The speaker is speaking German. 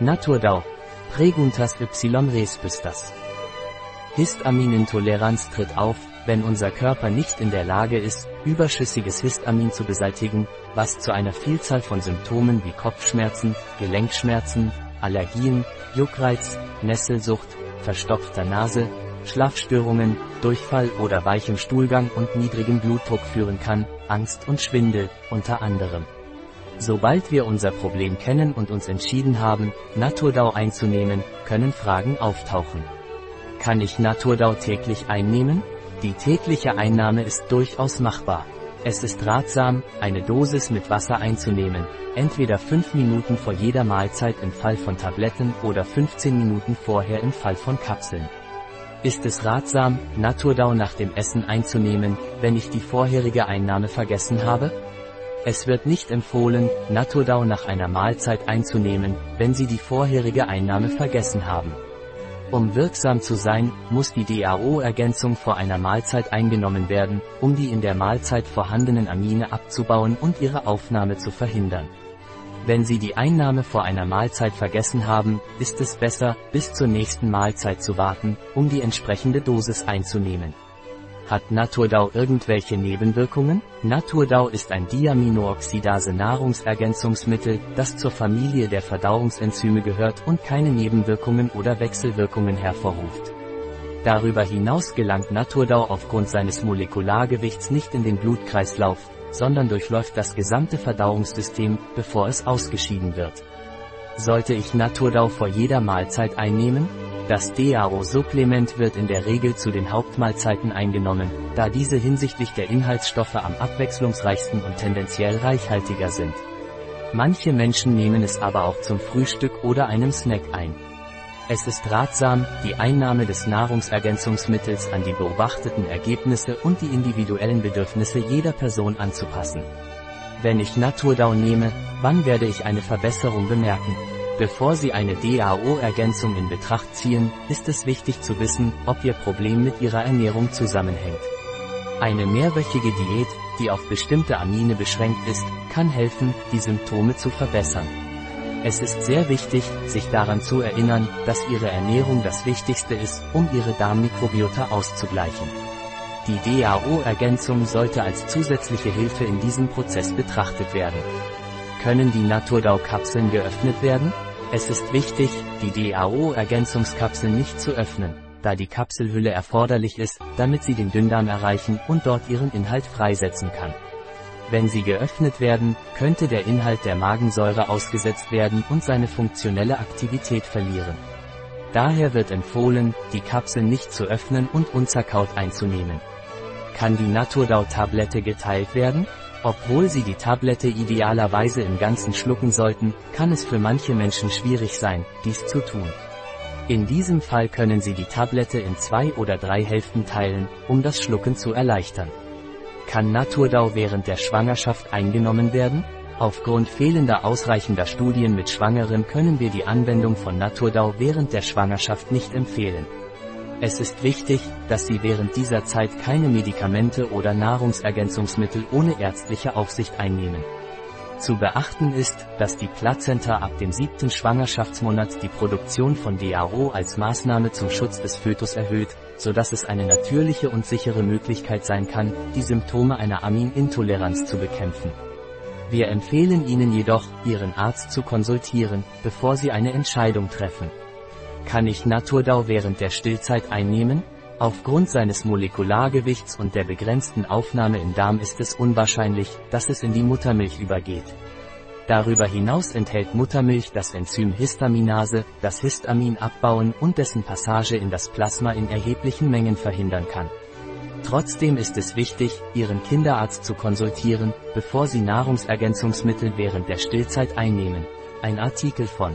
Naturdau. Preguntas y respistas. Histaminintoleranz tritt auf, wenn unser Körper nicht in der Lage ist, überschüssiges Histamin zu beseitigen, was zu einer Vielzahl von Symptomen wie Kopfschmerzen, Gelenkschmerzen, Allergien, Juckreiz, Nesselsucht, verstopfter Nase, Schlafstörungen, Durchfall oder weichem Stuhlgang und niedrigem Blutdruck führen kann, Angst und Schwindel, unter anderem. Sobald wir unser Problem kennen und uns entschieden haben, Naturdau einzunehmen, können Fragen auftauchen. Kann ich Naturdau täglich einnehmen? Die tägliche Einnahme ist durchaus machbar. Es ist ratsam, eine Dosis mit Wasser einzunehmen, entweder 5 Minuten vor jeder Mahlzeit im Fall von Tabletten oder 15 Minuten vorher im Fall von Kapseln. Ist es ratsam, Naturdau nach dem Essen einzunehmen, wenn ich die vorherige Einnahme vergessen habe? Es wird nicht empfohlen, Naturdau nach einer Mahlzeit einzunehmen, wenn Sie die vorherige Einnahme vergessen haben. Um wirksam zu sein, muss die DAO-Ergänzung vor einer Mahlzeit eingenommen werden, um die in der Mahlzeit vorhandenen Amine abzubauen und ihre Aufnahme zu verhindern. Wenn Sie die Einnahme vor einer Mahlzeit vergessen haben, ist es besser, bis zur nächsten Mahlzeit zu warten, um die entsprechende Dosis einzunehmen. Hat Naturdau irgendwelche Nebenwirkungen? Naturdau ist ein Diaminooxidase-Nahrungsergänzungsmittel, das zur Familie der Verdauungsenzyme gehört und keine Nebenwirkungen oder Wechselwirkungen hervorruft. Darüber hinaus gelangt Naturdau aufgrund seines Molekulargewichts nicht in den Blutkreislauf, sondern durchläuft das gesamte Verdauungssystem, bevor es ausgeschieden wird. Sollte ich Naturdau vor jeder Mahlzeit einnehmen? Das DAO-Supplement wird in der Regel zu den Hauptmahlzeiten eingenommen, da diese hinsichtlich der Inhaltsstoffe am abwechslungsreichsten und tendenziell reichhaltiger sind. Manche Menschen nehmen es aber auch zum Frühstück oder einem Snack ein. Es ist ratsam, die Einnahme des Nahrungsergänzungsmittels an die beobachteten Ergebnisse und die individuellen Bedürfnisse jeder Person anzupassen. Wenn ich Naturdau nehme, wann werde ich eine Verbesserung bemerken? Bevor Sie eine DAO-Ergänzung in Betracht ziehen, ist es wichtig zu wissen, ob Ihr Problem mit Ihrer Ernährung zusammenhängt. Eine mehrwöchige Diät, die auf bestimmte Amine beschränkt ist, kann helfen, die Symptome zu verbessern. Es ist sehr wichtig, sich daran zu erinnern, dass Ihre Ernährung das Wichtigste ist, um Ihre Darmmikrobiota auszugleichen. Die DAO-Ergänzung sollte als zusätzliche Hilfe in diesem Prozess betrachtet werden. Können die Naturdau-Kapseln geöffnet werden? Es ist wichtig, die DAO-Ergänzungskapseln nicht zu öffnen, da die Kapselhülle erforderlich ist, damit sie den Dünndarm erreichen und dort ihren Inhalt freisetzen kann. Wenn sie geöffnet werden, könnte der Inhalt der Magensäure ausgesetzt werden und seine funktionelle Aktivität verlieren. Daher wird empfohlen, die Kapsel nicht zu öffnen und unzerkaut einzunehmen. Kann die Naturdau-Tablette geteilt werden? Obwohl Sie die Tablette idealerweise im Ganzen schlucken sollten, kann es für manche Menschen schwierig sein, dies zu tun. In diesem Fall können Sie die Tablette in zwei oder drei Hälften teilen, um das Schlucken zu erleichtern. Kann Naturdau während der Schwangerschaft eingenommen werden? Aufgrund fehlender ausreichender Studien mit Schwangeren können wir die Anwendung von Naturdau während der Schwangerschaft nicht empfehlen. Es ist wichtig, dass Sie während dieser Zeit keine Medikamente oder Nahrungsergänzungsmittel ohne ärztliche Aufsicht einnehmen. Zu beachten ist, dass die Plazenta ab dem siebten Schwangerschaftsmonat die Produktion von DAO als Maßnahme zum Schutz des Fötus erhöht, sodass es eine natürliche und sichere Möglichkeit sein kann, die Symptome einer Aminintoleranz zu bekämpfen. Wir empfehlen Ihnen jedoch, Ihren Arzt zu konsultieren, bevor Sie eine Entscheidung treffen. Kann ich Naturdau während der Stillzeit einnehmen? Aufgrund seines Molekulargewichts und der begrenzten Aufnahme im Darm ist es unwahrscheinlich, dass es in die Muttermilch übergeht. Darüber hinaus enthält Muttermilch das Enzym Histaminase, das Histamin abbauen und dessen Passage in das Plasma in erheblichen Mengen verhindern kann. Trotzdem ist es wichtig, Ihren Kinderarzt zu konsultieren, bevor Sie Nahrungsergänzungsmittel während der Stillzeit einnehmen. Ein Artikel von